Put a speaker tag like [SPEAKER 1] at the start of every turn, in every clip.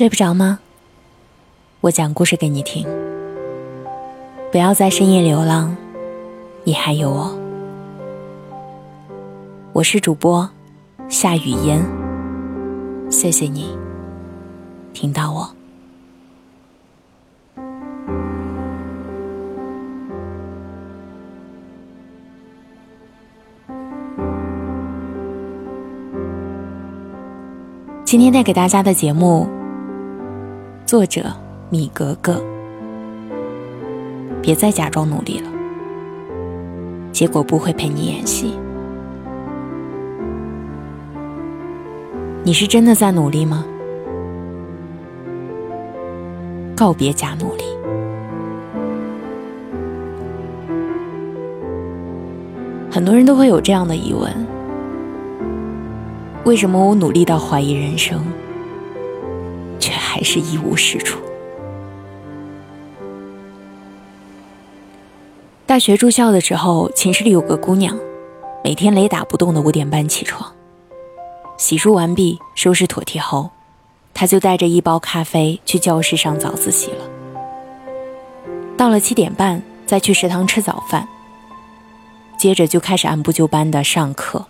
[SPEAKER 1] 睡不着吗？我讲故事给你听。不要在深夜流浪，你还有我。我是主播夏雨嫣，谢谢你听到我。今天带给大家的节目，作者米格格。别再假装努力了，结果不会陪你演戏。你是真的在努力吗？告别假努力。很多人都会有这样的疑问。为什么我努力到怀疑人生，还是一无是处？大学住校的时候，寝室里有个姑娘，每天雷打不动的五点半起床，洗漱完毕，收拾妥帖后，她就带着一包咖啡去教室上早自习了。到了七点半，再去食堂吃早饭，接着就开始按部就班的上课。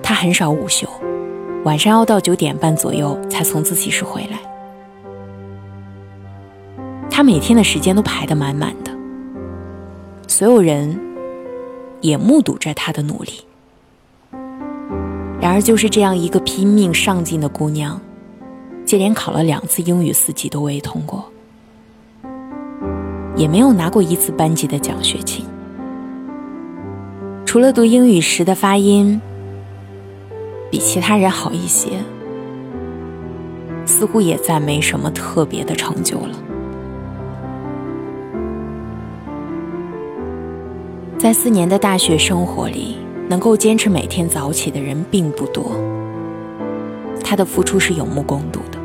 [SPEAKER 1] 他很少午休，晚上要到九点半左右才从自习室回来。他每天的时间都排得满满的，所有人也目睹着他的努力。然而，就是这样一个拼命上进的姑娘，接连考了两次英语四级都未通过，也没有拿过一次班级的奖学金。除了读英语时的发音。比其他人好一些，似乎也再没什么特别的成就了。在四年的大学生活里，能够坚持每天早起的人并不多。他的付出是有目共睹的，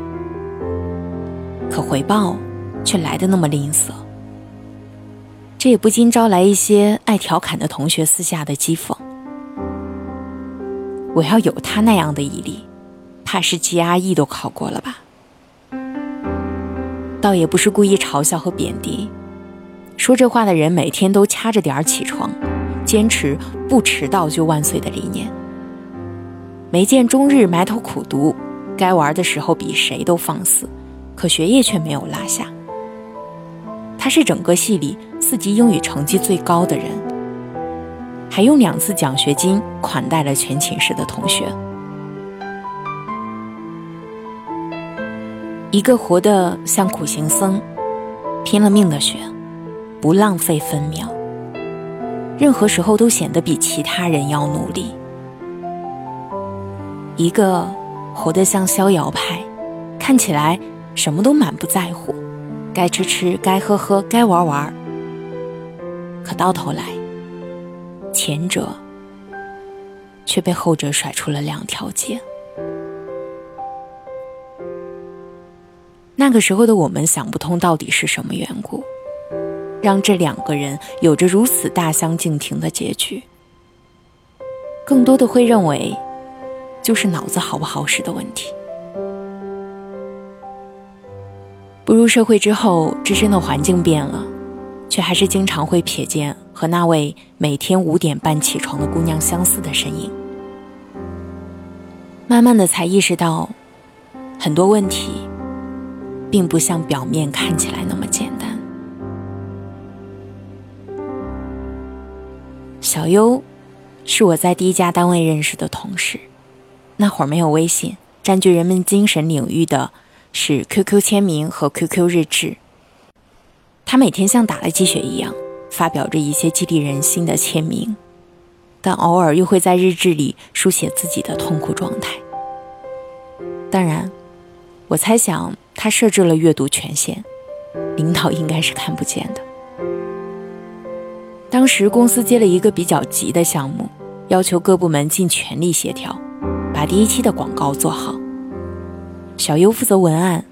[SPEAKER 1] 可回报却来的那么吝啬，这也不禁招来一些爱调侃的同学私下的讥讽。我要有他那样的毅力，怕是 GRE 都考过了吧？倒也不是故意嘲笑和贬低，说这话的人每天都掐着点儿起床，坚持不迟到就万岁的理念，没见终日埋头苦读，该玩的时候比谁都放肆，可学业却没有落下。他是整个系里四级英语成绩最高的人。还用两次奖学金款待了全寝室的同学。一个活得像苦行僧，拼了命的学，不浪费分秒，任何时候都显得比其他人要努力。一个活得像逍遥派，看起来什么都满不在乎，该吃吃，该喝喝，该玩玩。可到头来。前者却被后者甩出了两条街。那个时候的我们想不通到底是什么缘故，让这两个人有着如此大相径庭的结局。更多的会认为，就是脑子好不好使的问题。步入社会之后，自身的环境变了。却还是经常会瞥见和那位每天五点半起床的姑娘相似的身影。慢慢的才意识到，很多问题，并不像表面看起来那么简单。小优，是我在第一家单位认识的同事，那会儿没有微信，占据人们精神领域的是 QQ 签名和 QQ 日志。他每天像打了鸡血一样发表着一些激励人心的签名，但偶尔又会在日志里书写自己的痛苦状态。当然，我猜想他设置了阅读权限，领导应该是看不见的。当时公司接了一个比较急的项目，要求各部门尽全力协调，把第一期的广告做好。小优负责文案。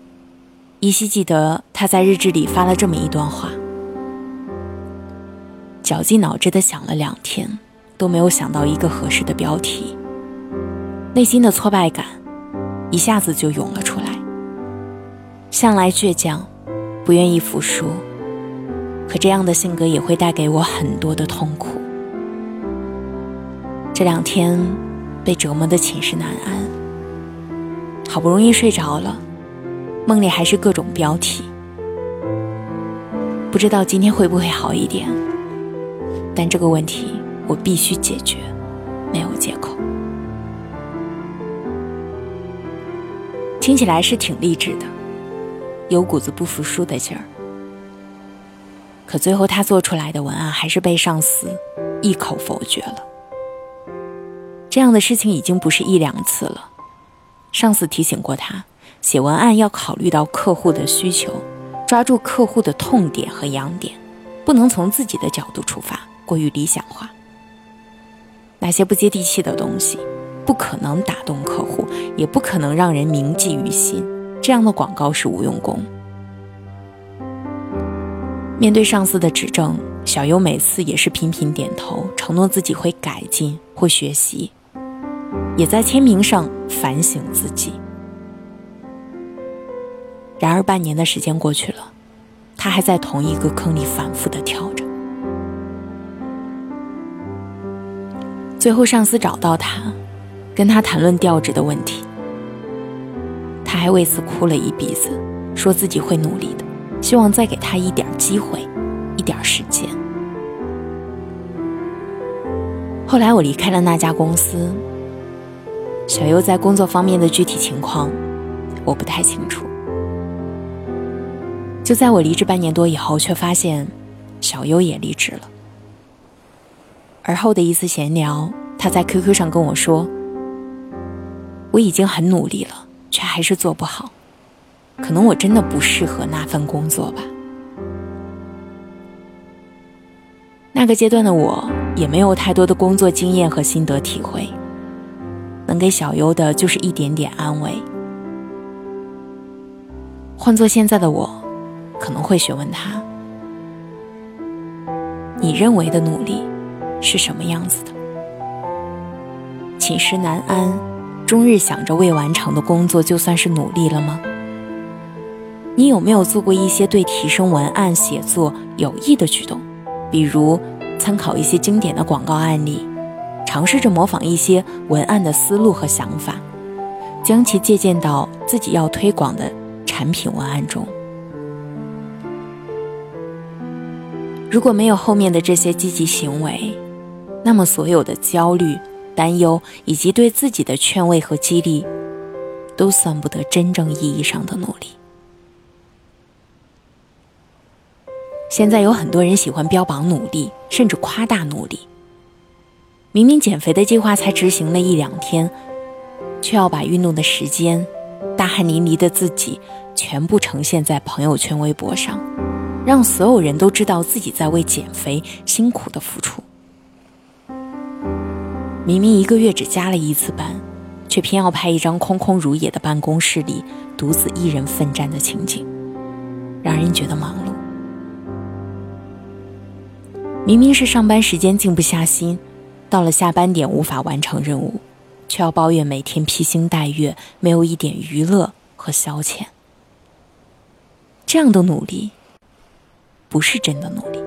[SPEAKER 1] 依稀记得他在日志里发了这么一段话：绞尽脑汁的想了两天，都没有想到一个合适的标题，内心的挫败感一下子就涌了出来。向来倔强，不愿意服输。可这样的性格也会带给我很多的痛苦。这两天被折磨的寝食难安，好不容易睡着了，梦里还是各种标题。不知道今天会不会好一点，但这个问题我必须解决，没有借口。听起来是挺励志的，有股子不服输的劲儿。可最后他做出来的文案还是被上司一口否决了。这样的事情已经不是一两次了，上司提醒过他，写文案要考虑到客户的需求。抓住客户的痛点和痒点，不能从自己的角度出发，过于理想化。那些不接地气的东西，不可能打动客户，也不可能让人铭记于心。这样的广告是无用功。面对上司的指正，小优每次也是频频点头，承诺自己会改进，会学习，也在签名上反省自己。然而，半年的时间过去了，他还在同一个坑里反复的跳着。最后，上司找到他，跟他谈论调职的问题。他还为此哭了一鼻子，说自己会努力的，希望再给他一点机会，一点时间。后来，我离开了那家公司。小优在工作方面的具体情况，我不太清楚。就在我离职半年多以后，却发现小优也离职了。而后的一次闲聊，他在 QQ 上跟我说：“我已经很努力了，却还是做不好，可能我真的不适合那份工作吧。”那个阶段的我也没有太多的工作经验和心得体会，能给小优的就是一点点安慰。换做现在的我。可能会询问他：“你认为的努力是什么样子的？寝食难安，终日想着未完成的工作，就算是努力了吗？你有没有做过一些对提升文案写作有益的举动？比如参考一些经典的广告案例，尝试着模仿一些文案的思路和想法，将其借鉴到自己要推广的产品文案中？”如果没有后面的这些积极行为，那么所有的焦虑、担忧以及对自己的劝慰和激励，都算不得真正意义上的努力。现在有很多人喜欢标榜努力，甚至夸大努力。明明减肥的计划才执行了一两天，却要把运动的时间、大汗淋漓的自己全部呈现在朋友圈、微博上。让所有人都知道自己在为减肥辛苦的付出。明明一个月只加了一次班，却偏要拍一张空空如也的办公室里独自一人奋战的情景，让人觉得忙碌。明明是上班时间静不下心，到了下班点无法完成任务，却要抱怨每天披星戴月，没有一点娱乐和消遣。这样的努力。不是真的努力，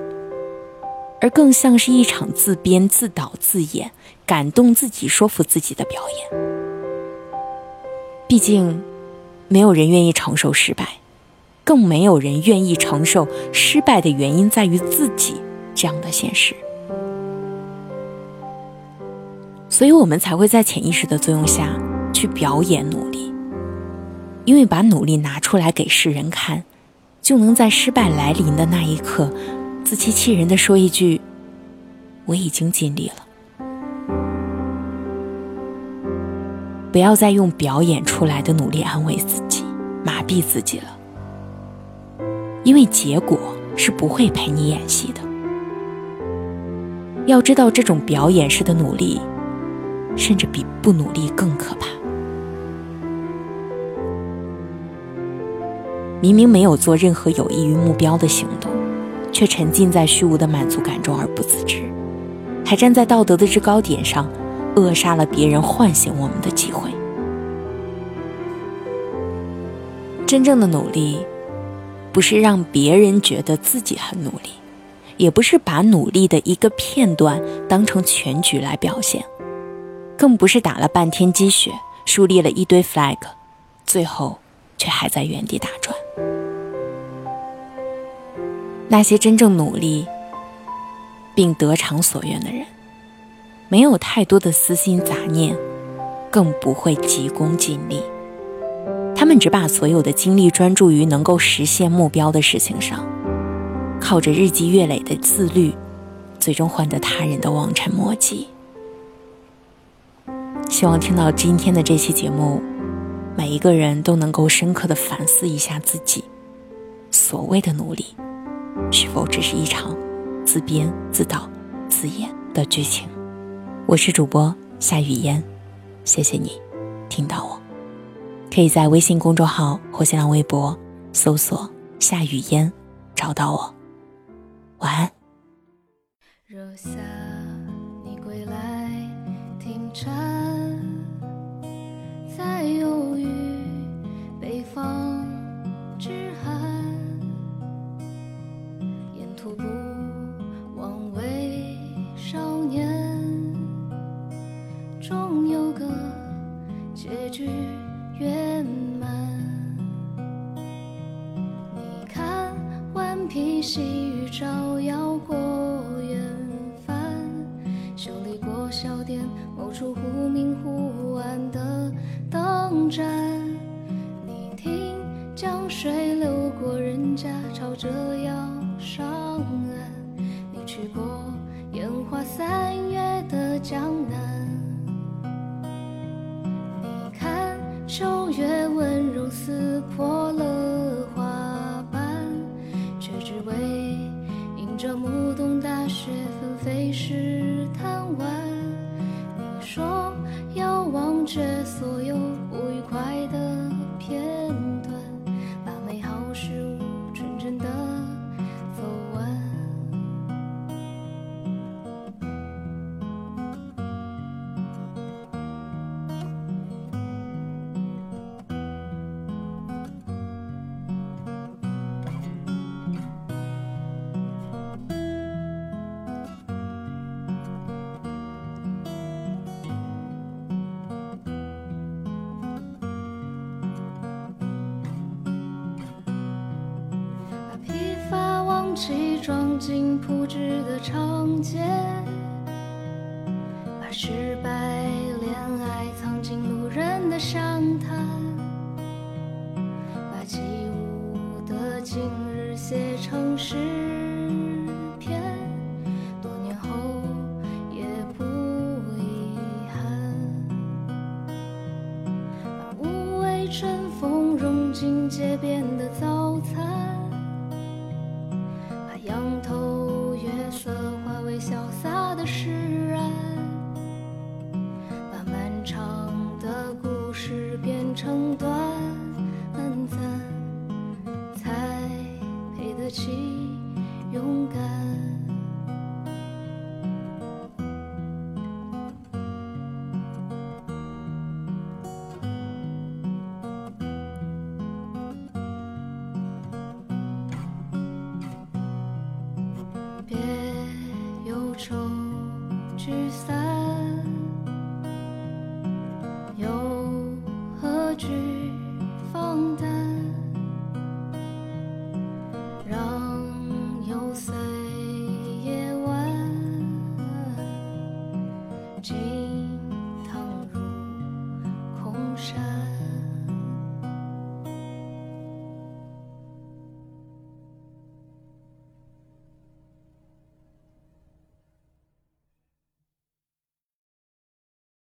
[SPEAKER 1] 而更像是一场自编自导自演、感动自己、说服自己的表演。毕竟，没有人愿意承受失败，更没有人愿意承受失败的原因在于自己这样的现实。所以我们才会在潜意识的作用下去表演努力，因为把努力拿出来给世人看。就能在失败来临的那一刻，自欺欺人的说一句：“我已经尽力了。”不要再用表演出来的努力安慰自己、麻痹自己了，因为结果是不会陪你演戏的。要知道，这种表演式的努力，甚至比不努力更可怕。明明没有做任何有益于目标的行动，却沉浸在虚无的满足感中而不自知，还站在道德的制高点上，扼杀了别人唤醒我们的机会。真正的努力，不是让别人觉得自己很努力，也不是把努力的一个片段当成全局来表现，更不是打了半天鸡血，树立了一堆 flag，最后却还在原地打转。那些真正努力并得偿所愿的人，没有太多的私心杂念，更不会急功近利。他们只把所有的精力专注于能够实现目标的事情上，靠着日积月累的自律，最终换得他人的望尘莫及。希望听到今天的这期节目，每一个人都能够深刻的反思一下自己所谓的努力，是否只是一场自编自导自演的剧情。我是主播夏雨嫣，谢谢你听到我。可以在微信公众号或新浪微博搜索“夏雨嫣”，找到我。晚安。
[SPEAKER 2] 若夏你归来，停船，在有站。你听，江水流过人家，吵着要起装进铺纸的长街，把失败恋爱藏进路人的商谈，把起舞的今日写成诗。ti.